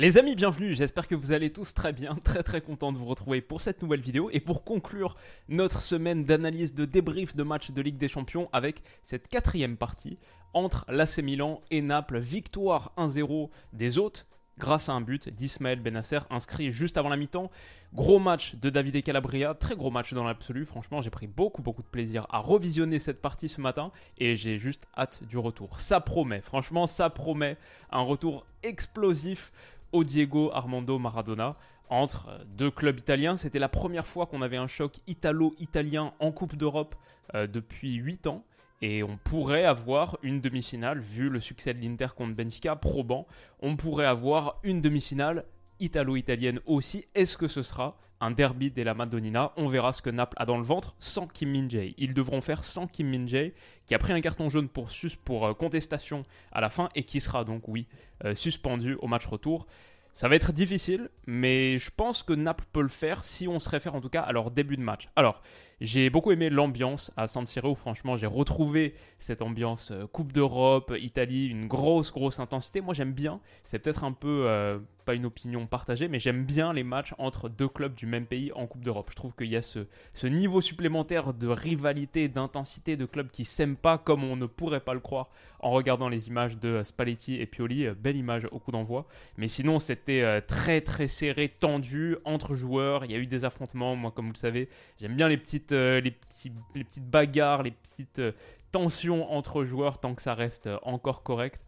Les amis, bienvenue, j'espère que vous allez tous très bien, très très content de vous retrouver pour cette nouvelle vidéo et pour conclure notre semaine d'analyse de débrief de match de Ligue des Champions avec cette quatrième partie entre l'AC Milan et Naples, victoire 1-0 des hôtes grâce à un but d'Ismaël Benasser inscrit juste avant la mi-temps. Gros match de David et Calabria, très gros match dans l'absolu. Franchement, j'ai pris beaucoup beaucoup de plaisir à revisionner cette partie ce matin et j'ai juste hâte du retour. Ça promet, franchement, ça promet un retour explosif au Diego Armando Maradona entre deux clubs italiens. C'était la première fois qu'on avait un choc italo-italien en Coupe d'Europe euh, depuis 8 ans. Et on pourrait avoir une demi-finale, vu le succès de l'Inter contre Benfica, probant, on pourrait avoir une demi-finale italo-italienne aussi. Est-ce que ce sera un derby de la Madonnina? On verra ce que Naples a dans le ventre sans Kim Min-jae. Ils devront faire sans Kim Min-jae, qui a pris un carton jaune pour, sus pour euh, contestation à la fin et qui sera donc, oui, euh, suspendu au match retour. Ça va être difficile, mais je pense que Naples peut le faire si on se réfère en tout cas à leur début de match. Alors, j'ai beaucoup aimé l'ambiance à San Siro. Franchement, j'ai retrouvé cette ambiance euh, Coupe d'Europe, Italie, une grosse, grosse intensité. Moi, j'aime bien. C'est peut-être un peu euh, pas une opinion partagée, mais j'aime bien les matchs entre deux clubs du même pays en Coupe d'Europe. Je trouve qu'il y a ce, ce, niveau supplémentaire de rivalité, d'intensité de clubs qui s'aiment pas comme on ne pourrait pas le croire en regardant les images de Spalletti et Pioli. Euh, belle image au coup d'envoi. Mais sinon, c'était très, très serré, tendu entre joueurs. Il y a eu des affrontements. Moi, comme vous le savez, j'aime bien les petites euh, les, petites bagarres, les petites euh, tensions entre joueurs tant que ça reste euh, encore correct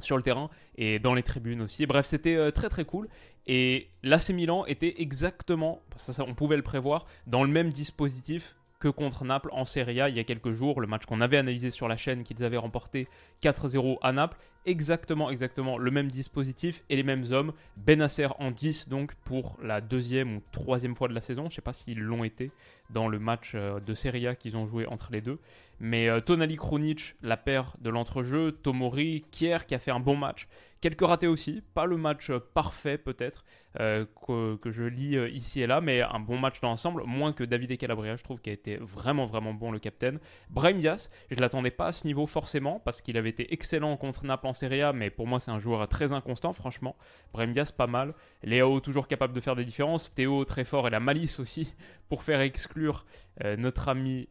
sur le terrain et dans les tribunes aussi. Bref, c'était très très cool. Et l'AC Milan était exactement, on pouvait le prévoir, dans le même dispositif que contre Naples en Serie A il y a quelques jours, le match qu'on avait analysé sur la chaîne qu'ils avaient remporté 4-0 à Naples exactement, exactement le même dispositif et les mêmes hommes. Benasser en 10 donc pour la deuxième ou troisième fois de la saison. Je ne sais pas s'ils l'ont été dans le match euh, de Serie A qu'ils ont joué entre les deux. Mais euh, Tonali Krunic, la paire de l'entrejeu, Tomori, Kier qui a fait un bon match. Quelques ratés aussi, pas le match euh, parfait peut-être que, que, je lis ici et là, mais un bon match dans l'ensemble, moins que David et Calabria, je trouve qu'il a été vraiment vraiment bon le capitaine. Brahim je ne l'attendais pas à ce niveau forcément, parce qu'il avait été excellent contre Naples en Serie A, mais pour moi c'est un joueur très inconstant franchement. Brahim pas mal, Léo toujours capable de faire des différences, Théo très fort et la malice aussi pour faire exclure euh, notre ami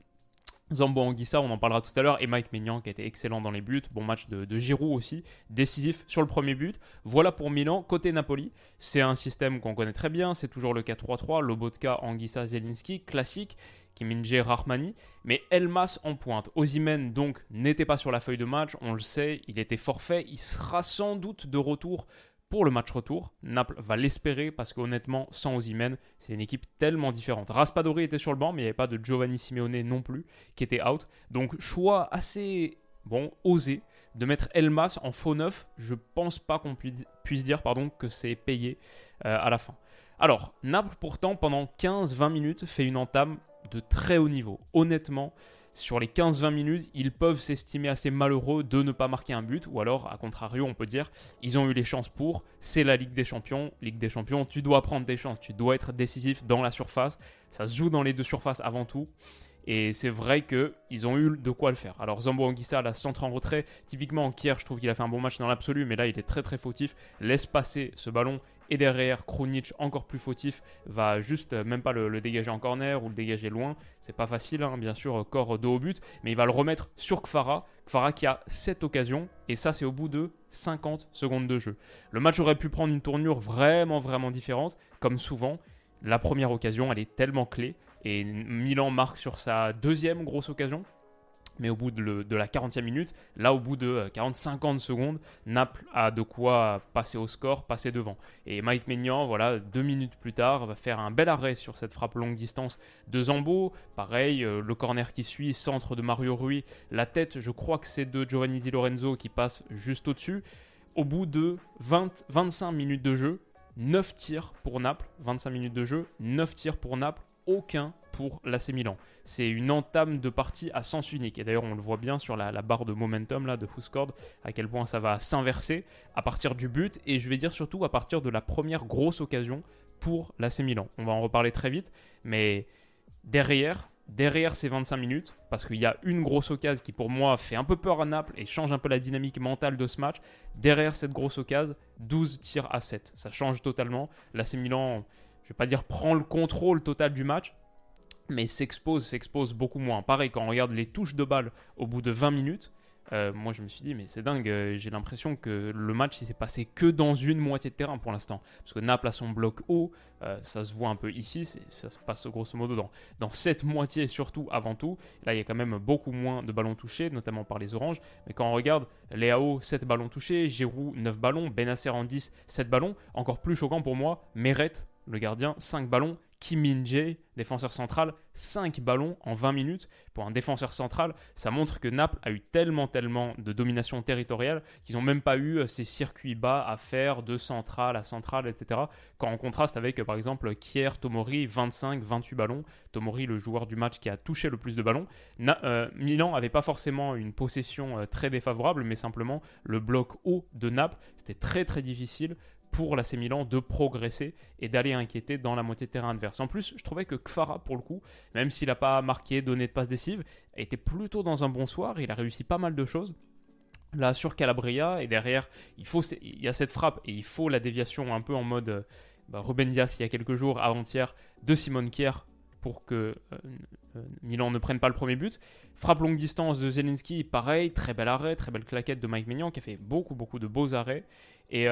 Zambo Anguissa, on en parlera tout à l'heure, et Mike Maignan qui a été excellent dans les buts. Bon match de, Giroud aussi, décisif sur le premier but. Voilà pour Milan. Côté Napoli, c'est un système qu'on connaît très bien, c'est toujours le 4-3-3, Lobotka, Anguissa, Zelinski, classique. Kiminje, Rahmani, mais Elmas en pointe. Ozimen donc n'était pas sur la feuille de match, on le sait, il était forfait, il sera sans doute de retour pour le match retour. Naples va l'espérer parce qu'honnêtement, sans Ozymen, c'est une équipe tellement différente. Raspadori était sur le banc, mais il n'y avait pas de Giovanni Simeone non plus qui était out. Donc choix assez bon, osé de mettre Elmas en faux neuf. Je pense pas qu'on puisse dire pardon, que c'est payé euh, à la fin. Alors, Naples pourtant pendant 15-20 minutes fait une entame de très haut niveau. Honnêtement, sur les 15-20 minutes, ils peuvent s'estimer assez malheureux de ne pas marquer un but, ou alors, à contrario, on peut dire, ils ont eu les chances pour, c'est la Ligue des Champions, Ligue des Champions, tu dois prendre des chances, tu dois être décisif dans la surface, ça se joue dans les deux surfaces avant tout, et c'est vrai qu'ils ont eu de quoi le faire. Alors Zambo Anguissa, la centre en retrait, typiquement en Kier, je trouve qu'il a fait un bon match dans l'absolu, mais là il est très très fautif, laisse passer ce ballon et derrière, Krunic, encore plus fautif, va juste euh, même pas le, dégager en corner ou le dégager loin. C'est pas facile, hein, bien sûr, corps dos au but, mais il va le remettre sur Kfara. Kfara qui a cette occasion, et ça, c'est au bout de 50 secondes de jeu. Le match aurait pu prendre une tournure vraiment, vraiment différente, comme souvent. La première occasion, elle est tellement clé, et Milan marque sur sa deuxième grosse occasion, mais au bout de, la 40e minute, là au bout de 40-50 euh, secondes, Naples a de quoi passer au score, passer devant. Et Mike Maignan, voilà, deux minutes plus tard, va faire un bel arrêt sur cette frappe longue distance de Zambo. Pareil, euh, le corner qui suit, centre de Mario Rui, la tête, je crois que c'est de Giovanni Di Lorenzo qui passe juste au-dessus. au bout de 20, 25 minutes de jeu, 9 tirs pour Naples, 25 minutes de jeu, 9 tirs pour Naples, aucun pour l'AC Milan. C'est une entame de partie à sens unique. Et d'ailleurs, on le voit bien sur la, barre de momentum là, de Fuscord, à quel point ça va s'inverser à partir du but. Et je vais dire surtout à partir de la première grosse occasion pour l'AC Milan. On va en reparler très vite. Mais derrière, derrière ces 25 minutes, parce qu'il y a une grosse occasion qui pour moi fait un peu peur à Naples et change un peu la dynamique mentale de ce match, derrière cette grosse occasion, 12 tirs à 7. Ça change totalement. L'AC Milan, je ne vais pas dire prend le contrôle total du match, mais s'expose, s'expose beaucoup moins. Pareil, quand on regarde les touches de balle au bout de 20 minutes, euh, moi je me suis dit, mais c'est dingue, euh, j'ai l'impression que le match s'est passé que dans une moitié de terrain pour l'instant. Parce que Naples a son bloc haut, euh, ça se voit un peu ici, ça se passe grosso modo dans, dans cette moitié surtout avant tout. Là il y a quand même beaucoup moins de ballons touchés, notamment par les oranges. Mais quand on regarde, Léao 7 ballons touchés, Giroud 9 ballons, Benacer en 10, 7 ballons. Encore plus choquant pour moi, Meret, le gardien, 5 ballons Kim Min-jae, défenseur central, 5 ballons en 20 minutes. Pour un défenseur central, ça montre que Naples a eu tellement, tellement de domination territoriale qu'ils n'ont même pas eu euh, ces circuits bas à faire de centrale à centrale, etc. Quand on contraste avec, euh, par exemple, Kier Tomori, 25, 28 ballons. Tomori, le joueur du match qui a touché le plus de ballons. Euh, Milan n'avait pas forcément une possession très défavorable, mais simplement le bloc haut de Naples. C'était très, très difficile pour l'AC Milan de progresser et d'aller inquiéter dans la moitié de terrain adverse. En plus, je trouvais que Kfara, pour le coup, même s'il n'a pas marqué, donné de passe décisive, était plutôt dans un bon soir. Il a réussi pas mal de choses. Là, sur Calabria, et derrière, il, faut, il y a cette frappe et il faut la déviation un peu en mode euh, bah, Dias il y a quelques jours, avant-hier, de Simon Kier pour que euh, euh, Milan ne prenne pas le premier but. Frappe longue distance de Zelinski, pareil, très bel arrêt, très belle claquette de Mike Maignan qui a fait beaucoup, beaucoup de beaux arrêts. Et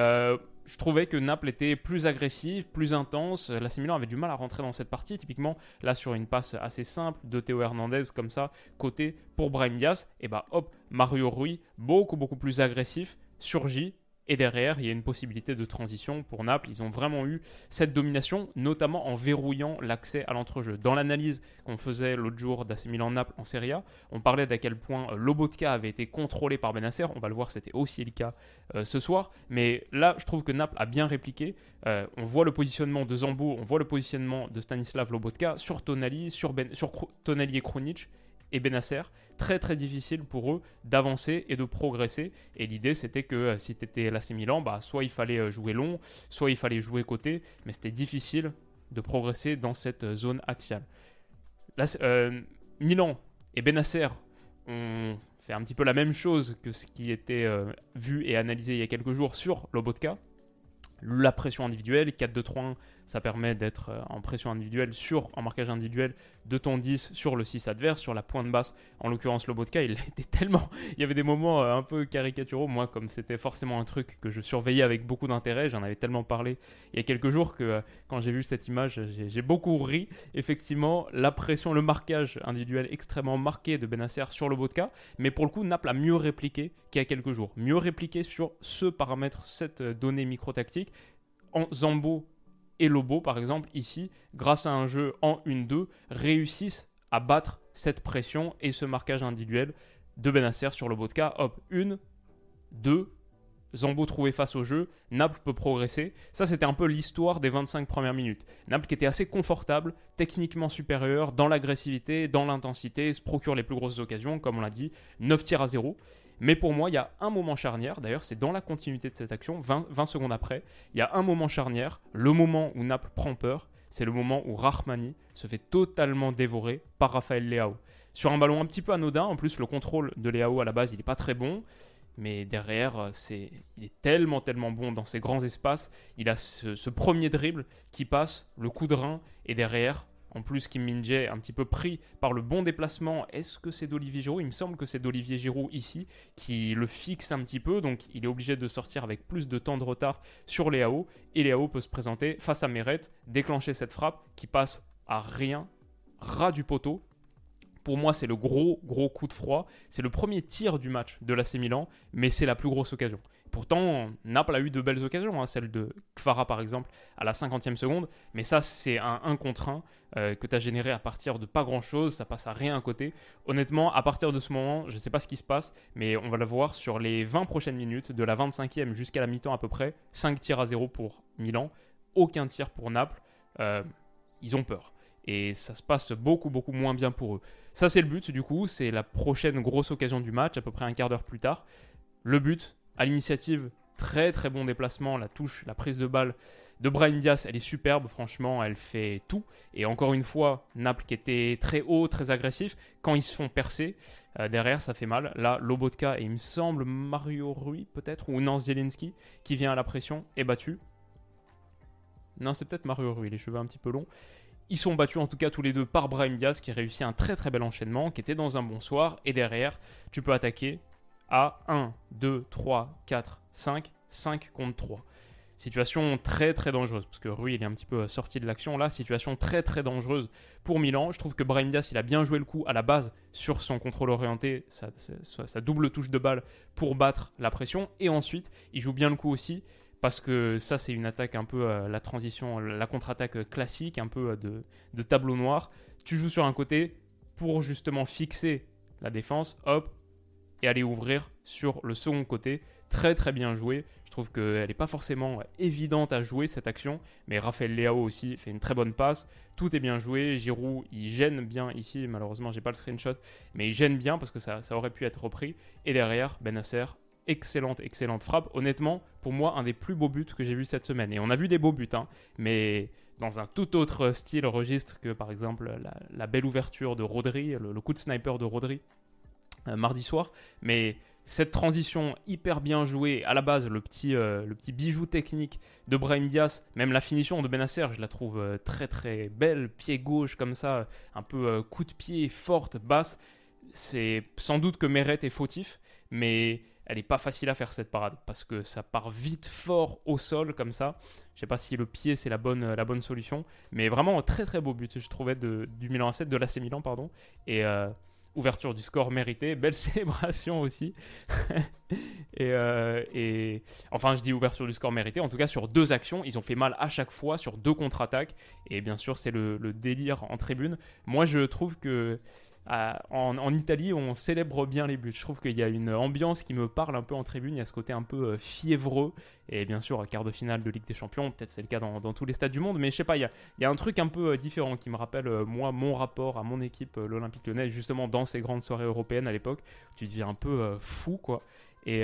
je trouvais que Naples était plus agressif, plus intense. La Milan avait du mal à rentrer dans cette partie. Typiquement, là, sur une passe assez simple de Théo Hernandez, comme ça, côté pour Brahim Diaz, et bah hop, Mario Rui, beaucoup, beaucoup plus agressif, surgit et derrière, il y a une possibilité de transition pour Naples. Ils ont vraiment eu cette domination, notamment en verrouillant l'accès à l'entrejeu. Dans l'analyse qu'on faisait l'autre jour d'AC Milan-Naples en Serie A, on parlait d'à quel point euh, Lobotka avait été contrôlé par Benacer. On va le voir, c'était aussi le cas euh, ce soir. Mais là, je trouve que Naples a bien répliqué. Euh, on voit le positionnement de Zambo, on voit le positionnement de Stanislav Lobotka sur Tonali, sur, ben, Tonali et Krunic et Benacer, très très difficile pour eux d'avancer et de progresser. Et l'idée c'était que euh, si tu étais l'AC Milan, bah, soit il fallait euh, jouer long, soit il fallait jouer côté, mais c'était difficile de progresser dans cette euh, zone axiale. Milan et Benacer ont fait un petit peu la même chose que ce qui était vu et analysé il y a quelques jours sur Lobotka. La pression individuelle, 4-2-3-1 ça permet d'être euh, en pression individuelle sur, en marquage individuel de ton 10 sur le 6 adverse, sur la pointe basse. En l'occurrence, Lobotka, il était tellement. Il y avait des moments euh, un peu caricaturaux. Moi, comme c'était forcément un truc que je surveillais avec beaucoup d'intérêt, j'en avais tellement parlé il y a quelques jours que euh, quand j'ai vu cette image, j'ai beaucoup ri. Effectivement, la pression, le marquage individuel extrêmement marqué de Benacer sur Lobotka. Mais pour le coup, Naples a mieux répliqué qu'il y a quelques jours. Mieux répliqué sur ce paramètre, cette donnée micro-tactique. En Zambo et Lobo, par exemple, ici, grâce à un jeu en 1-2, réussissent à battre cette pression et ce marquage individuel de Benacer sur le Botka. Hop, 1, 2, Zambo trouvé face au jeu, Naples peut progresser. Ça, c'était un peu l'histoire des 25 premières minutes. Naples qui était assez confortable, techniquement supérieur, dans l'agressivité, dans l'intensité, se procure les plus grosses occasions, comme on l'a dit, 9 tirs à 0. Mais pour moi, il y a un moment charnière, d'ailleurs c'est dans la continuité de cette action, 20, secondes après, il y a un moment charnière, le moment où Naples prend peur, c'est le moment où Rahmani se fait totalement dévorer par Raphaël Leao. Sur un ballon un petit peu anodin, en plus le contrôle de Leao à la base il n'est pas très bon, mais derrière euh, c'est, il est tellement tellement bon dans ces grands espaces, il a ce, premier dribble qui passe, le coup de rein, et derrière en plus, Kim min un petit peu pris par le bon déplacement. Est-ce que c'est d'Olivier Giroud? Il me semble que c'est d'Olivier Giroud ici qui le fixe un petit peu. Donc, il est obligé de sortir avec plus de temps de retard sur Léao. Et Léao peut se présenter face à Meret, déclencher cette frappe qui passe à rien, ras du poteau. Pour moi, c'est le gros, gros coup de froid. C'est le premier tir du match de l'AC Milan, mais c'est la plus grosse occasion pourtant, Naples a eu de belles occasions, hein, celle de Kvara par exemple à la 50e seconde, mais ça c'est un 1 contre 1 euh, que tu as généré à partir de pas grand chose, ça passe à rien à côté. Honnêtement, à partir de ce moment, je ne sais pas ce qui se passe, mais on va le voir sur les 20 prochaines minutes, de la 25e jusqu'à la mi-temps à peu près, 5 tirs à 0 pour Milan, aucun tir pour Naples, euh, ils ont peur. Et ça se passe beaucoup beaucoup moins bien pour eux. Ça c'est le but du coup, c'est la prochaine grosse occasion du match, à peu près un quart d'heure plus tard. Le but, à l'initiative, très très bon déplacement, la touche, la prise de balle de Brian Diaz, elle est superbe, franchement, elle fait tout. Et encore une fois, Naples qui était très haut, très agressif, quand ils se font percer, euh, derrière ça fait mal. Là, Lobotka et il me semble Mario Rui peut-être, ou Nance Zielinski, qui vient à la pression, est battu. Non, c'est peut-être Mario Rui, les cheveux un petit peu longs. Ils sont battus en tout cas tous les deux par Brahim Diaz qui réussit un très très bel enchaînement, qui était dans un bon soir. Et derrière, tu peux attaquer à 1, 2, 3, 4, 5, 5 contre 3. Situation très très dangereuse, parce que Rui il est un petit peu sorti de l'action là, situation très très dangereuse pour Milan. Je trouve que Brahim Diaz il a bien joué le coup à la base sur son contrôle orienté, sa, double touche de balle pour battre la pression, et ensuite il joue bien le coup aussi, parce que ça c'est une attaque un peu euh, la transition, la contre-attaque classique, un peu euh, de, de tableau noir. Tu joues sur un côté pour justement fixer la défense, hop, et aller ouvrir sur le second côté. Très très bien joué. Je trouve qu'elle n'est pas forcément évidente à jouer cette action, mais Raphaël Leao aussi fait une très bonne passe. Tout est bien joué. Giroud, il gêne bien ici. Malheureusement, j'ai pas le screenshot, mais il gêne bien parce que ça, ça aurait pu être repris. Et derrière, Benasser, excellente, excellente frappe. Honnêtement, pour moi, un des plus beaux buts que j'ai vu cette semaine. Et on a vu des beaux buts, hein, mais dans un tout autre style, registre que par exemple la, belle ouverture de Rodri, le, coup de sniper de Rodri euh, mardi soir. Mais cette transition hyper bien jouée, à la base, le petit, euh, le petit bijou technique de Brahim Diaz, même la finition de Benacer, je la trouve euh, très très belle, pied gauche comme ça, un peu coup de pied forte, basse. C'est sans doute que Meret est fautif, mais elle n'est pas facile à faire cette parade parce que ça part vite fort au sol comme ça. Je sais pas si le pied c'est la bonne, la bonne solution, mais vraiment un très très beau but je trouvais de, du Milan 7 de l'AC Milan pardon et ouverture du score mérité, belle célébration aussi. Euh, et, enfin, je dis ouverture du score mérité. En tout cas, sur deux actions, ils ont fait mal à chaque fois sur deux contre-attaques. Et bien sûr, c'est le, délire en tribune. Moi, je trouve que en, Italie, on célèbre bien les buts. Je trouve qu'il y a une ambiance qui me parle un peu en tribune. Il y a ce côté un peu euh, fiévreux. Et bien sûr, quart de finale de Ligue des Champions, peut-être c'est le cas dans, tous les stades du monde. Mais je sais pas, il y a, un truc un peu euh, différent qui me rappelle, euh, moi, mon rapport à mon équipe, l'Olympique lyonnais, justement dans ces grandes soirées européennes à l'époque. Tu deviens un peu fou, quoi. Et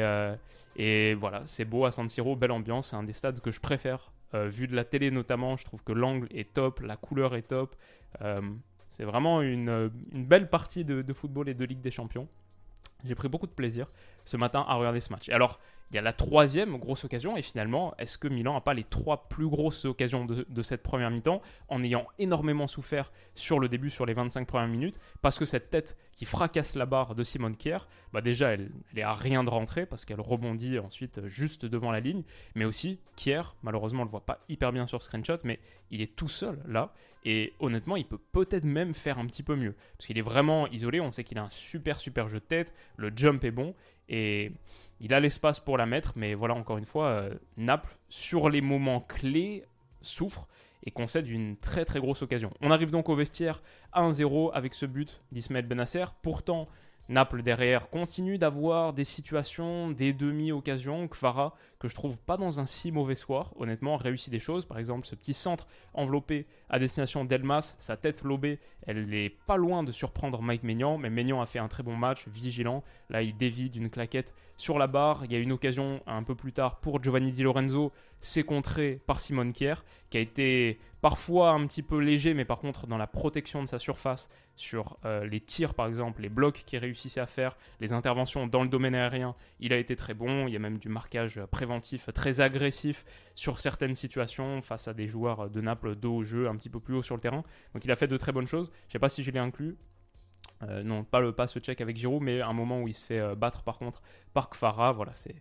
voilà, c'est beau à San Siro, belle ambiance. C'est un des stades que je préfère. vu de la télé notamment, je trouve que l'angle est top, la couleur est top. C'est vraiment une, belle partie de, football et de Ligue des Champions. J'ai pris beaucoup de plaisir ce matin à regarder ce match. Et alors, il y a la troisième grosse occasion, et finalement, est-ce que Milan n'a pas les trois plus grosses occasions de, cette première mi-temps, en ayant énormément souffert sur le début, sur les 25 premières minutes, parce que cette tête qui fracasse la barre de Simone Kier, bah déjà, elle, elle est à rien de rentrer, parce qu'elle rebondit ensuite juste devant la ligne, mais aussi, Kier, malheureusement, on ne le voit pas hyper bien sur screenshot, mais il est tout seul là, et honnêtement, il peut peut-être même faire un petit peu mieux, parce qu'il est vraiment isolé, on sait qu'il a un super super jeu de tête, le jump est bon, et il a l'espace pour la mettre, mais voilà, encore une fois, euh, Naples, sur les moments clés, souffre et concède une très très grosse occasion. On arrive donc au vestiaire 1-0 avec ce but d'Ismaël Benasser. Pourtant, Naples derrière continue d'avoir des situations, des demi-occasions. Kvara, que je trouve pas dans un si mauvais soir, honnêtement, réussit des choses. Par exemple, ce petit centre enveloppé à destination d'Elmas, sa tête lobée, elle n'est pas loin de surprendre Mike Maignan, mais Maignan a fait un très bon match, vigilant. Là, il dévie d'une claquette sur la barre. Il y a une occasion un peu plus tard pour Giovanni Di Lorenzo, c'est contré par Simon Kier, qui a été parfois un petit peu léger, mais par contre dans la protection de sa surface, sur euh, les tirs par exemple, les blocs qu'il réussissait à faire, les interventions dans le domaine aérien, il a été très bon. Il y a même du marquage préventif très agressif sur certaines situations face à des joueurs de Naples dos au jeu, un petit peu plus haut sur le terrain. Donc il a fait de très bonnes choses. Je ne sais pas si je l'ai inclus. Euh, non, pas le passe check avec Giroud, mais un moment où il se fait euh, battre par contre par Kfara. Voilà, c'est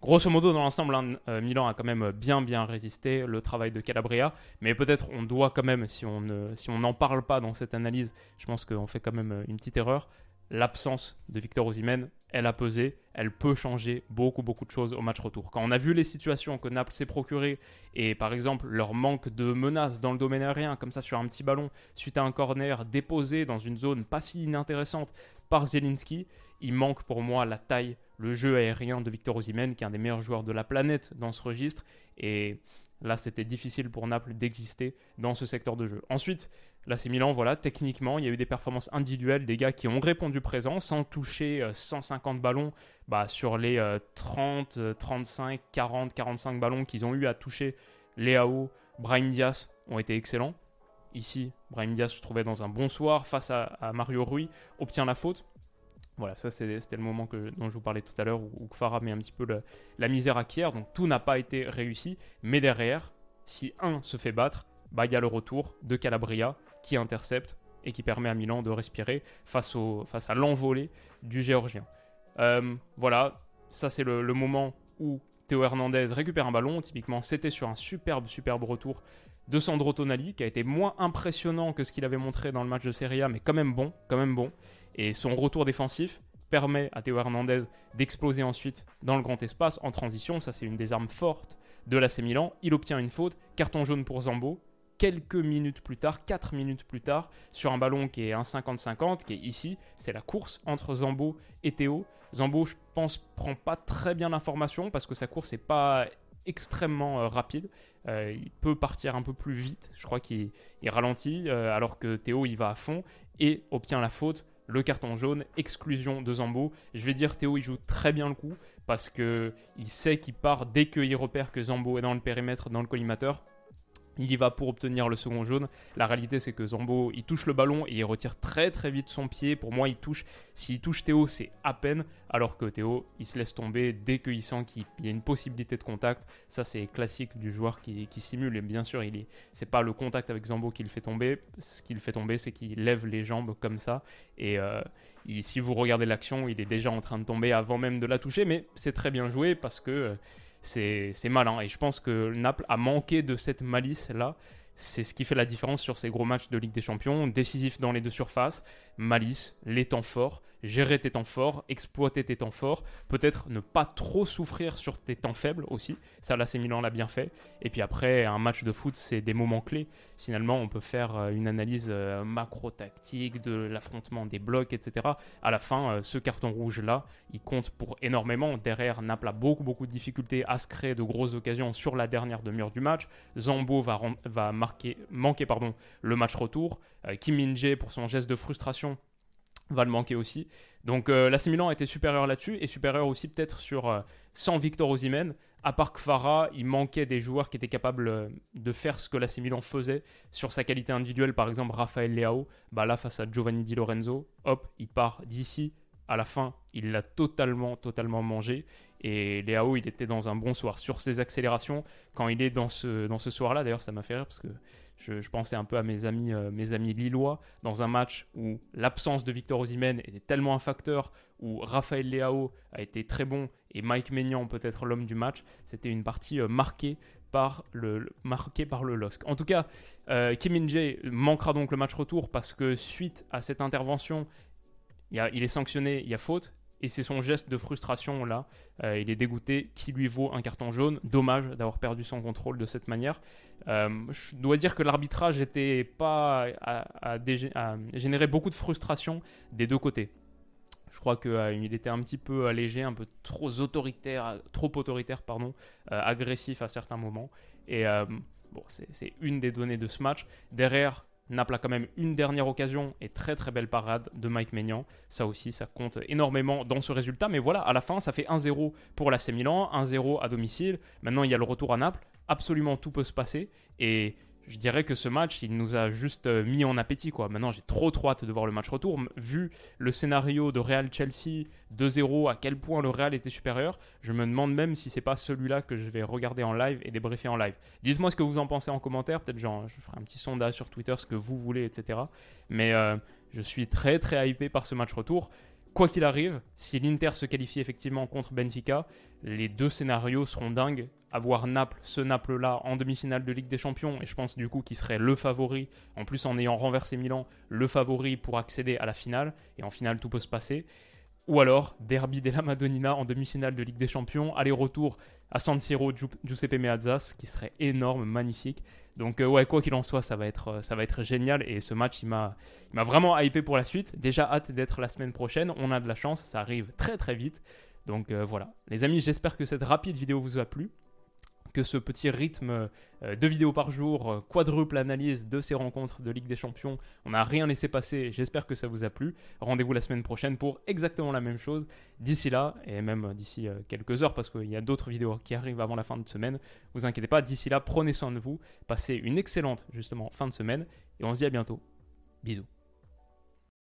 Grosso modo, dans l'ensemble, hein, euh, Milan a quand même bien bien résisté, le travail de Calabria, mais peut-être on doit quand même, si on si n'en parle pas dans cette analyse, je pense qu'on fait quand même une petite erreur, l'absence de Victor Osimhen, elle a pesé, elle peut changer beaucoup beaucoup de choses au match retour. Quand on a vu les situations que Naples s'est procuré et par exemple leur manque de menaces dans le domaine aérien, comme ça sur un petit ballon, suite à un corner déposé dans une zone pas si inintéressante par Zelinski, il manque pour moi la taille, le jeu aérien de Victor Osimhen, qui est un des meilleurs joueurs de la planète dans ce registre. Et là, c'était difficile pour Naples d'exister dans ce secteur de jeu. Ensuite, là, c'est Milan, voilà, techniquement, il y a eu des performances individuelles, des gars qui ont répondu présent sans toucher 150 euh, ballons bah, sur les 30, 35, 40, 45 ballons qu'ils ont eu à toucher. Léao, Brahim Diaz ont été excellents. Ici, Brahim Diaz se trouvait dans un bon soir face à, à Mario Rui, obtient la faute. Voilà, ça c'était le moment que, dont je vous parlais tout à l'heure où, Farah met un petit peu la misère à Kier. Donc tout n'a pas été réussi. Mais derrière, si un se fait battre, bah, il y a le retour de Calabria qui intercepte et qui permet à Milan de respirer face, à l'envolée du Géorgien. Euh, voilà, ça c'est le, le, moment où Théo Hernandez récupère un ballon. Typiquement, c'était sur un superbe, superbe retour de Sandro Tonali, qui a été moins impressionnant que ce qu'il avait montré dans le match de Serie A, mais quand même bon, quand même bon. Et son retour défensif permet à Théo Hernandez d'exploser ensuite dans le grand espace en transition. Ça, c'est une des armes fortes de l'AC Milan. Il obtient une faute, carton jaune pour Zambo. Quelques minutes plus tard, 4 minutes plus tard, sur un ballon qui est un 50-50, qui est ici, c'est la course entre Zambo et Théo. Zambo, je pense, prend pas très bien l'information parce que sa course n'est pas extrêmement euh, rapide. Euh, il peut partir un peu plus vite. Je crois qu'il ralentit euh, alors que Théo il va à fond et obtient la faute le carton jaune, exclusion de Zambo. Je vais dire Théo, il joue très bien le coup parce que il sait qu'il part dès qu'il repère que Zambo est dans le périmètre, dans le collimateur. Il y va pour obtenir le second jaune. La réalité, c'est que Zambo, il touche le ballon et il retire très très vite son pied. Pour moi, il touche. S'il touche Théo, c'est à peine. Alors que Théo, il se laisse tomber dès qu'il sent qu'il y a une possibilité de contact. Ça, c'est classique du joueur qui, simule. Et bien sûr, il est. C'est pas le contact avec Zambo qui le fait tomber. Ce qui le fait tomber, c'est qu'il lève les jambes comme ça. Et euh, si vous regardez l'action, il est déjà en train de tomber avant même de la toucher. Mais c'est très bien joué parce que. Euh, c'est malin. Et je pense que Naples a manqué de cette malice-là. C'est ce qui fait la différence sur ces gros matchs de Ligue des Champions, décisifs dans les deux surfaces, malice, les temps forts, gérer tes temps forts, exploiter tes temps forts, peut-être ne pas trop souffrir sur tes temps faibles aussi. Ça, là, c'est l'a bien fait. Et puis après, un match de foot, c'est des moments clés. Finalement, on peut faire euh, une analyse euh, macro-tactique de l'affrontement des blocs, etc. À la fin, euh, ce carton rouge-là, il compte pour énormément. Derrière, Naples a beaucoup, beaucoup de difficultés à se créer de grosses occasions sur la dernière demi-heure du match. Zambo va, marquer, manquer pardon, le match retour. Kim Min pour son geste de frustration, va le manquer aussi. Donc euh, l'AC Milan a supérieur là-dessus et supérieur aussi peut-être sur euh, sans Victor Osimhen. À part Kvara, il manquait des joueurs qui étaient capables euh, de faire ce que l'AC Milan faisait sur sa qualité individuelle. Par exemple, Raphaël Leao, bah là face à Giovanni Di Lorenzo, hop, il part d'ici. À la fin, il l'a totalement, totalement mangé. Et Leao, il était dans un bon soir. Sur ses accélérations, quand il est dans ce, dans ce soir-là, d'ailleurs, ça m'a fait rire parce que je, pensais un peu à mes amis, euh, mes amis lillois dans un match où l'absence de Victor Osimhen était tellement un facteur, où Raphaël Leao a été très bon et Mike Maignan peut-être l'homme du match. C'était une partie euh, marquée par le, marqué par le LOSC. En tout cas, euh, Kim Min-jae manquera donc le match retour parce que suite à cette intervention, il est sanctionné, il y a faute, et c'est son geste de frustration là, euh, il est dégoûté, qui lui vaut un carton jaune. Dommage d'avoir perdu son contrôle de cette manière. Euh, je dois dire que l'arbitrage n'était pas à, générer beaucoup de frustration des deux côtés. Je crois qu'il euh, était un petit peu allégé, un peu trop autoritaire, trop autoritaire, pardon, agressif à certains moments. Et bon, c'est une des données de ce match. Derrière, Naples a quand même une dernière occasion et très très belle parade de Mike Maignan. Ça aussi, ça compte énormément dans ce résultat. Mais voilà, à la fin, ça fait 1-0 pour l'AC Milan, 1-0 à domicile. Maintenant, il y a le retour à Naples. Absolument tout peut se passer. Et je dirais que ce match, il nous a juste euh, mis en appétit. Quoi. Maintenant, j'ai trop trop hâte de voir le match retour. Vu le scénario de Real-Chelsea 2-0, à quel point le Real était supérieur, je me demande même si c'est pas celui-là que je vais regarder en live et débriefer en live. Dites-moi ce que vous en pensez en commentaire. Peut-être genre, je ferai un petit sondage sur Twitter, ce que vous voulez, etc. Mais euh, je suis très très hypé par ce match retour. Quoi qu'il arrive, si l'Inter se qualifie effectivement contre Benfica, les deux scénarios seront dingues avoir Naples, ce Naples-là, en demi-finale de Ligue des Champions, et je pense du coup qu'il serait le favori, en plus en ayant renversé Milan, le favori pour accéder à la finale, et en finale tout peut se passer. Ou alors, Derby della Madonnina en demi-finale de Ligue des Champions, aller-retour à San Siro, Giuseppe Meazza, ce qui serait énorme, magnifique. Donc euh, ouais, quoi qu'il en soit, ça va être, euh, ça va être génial. Et ce match, il m'a, vraiment hypé pour la suite. Déjà hâte d'être la semaine prochaine. On a de la chance, ça arrive très très vite. Donc euh, voilà. Les amis, j'espère que cette rapide vidéo vous a plu que ce petit rythme euh, de vidéos par jour, euh, quadruple analyse de ces rencontres de Ligue des Champions, on n'a rien laissé passer. J'espère que ça vous a plu. Rendez-vous la semaine prochaine pour exactement la même chose. D'ici là, et même d'ici euh, quelques heures, parce qu'il y a d'autres vidéos qui arrivent avant la fin de semaine, vous inquiétez pas. D'ici là, prenez soin de vous, passez une excellente justement fin de semaine, et on se dit à bientôt. Bisous.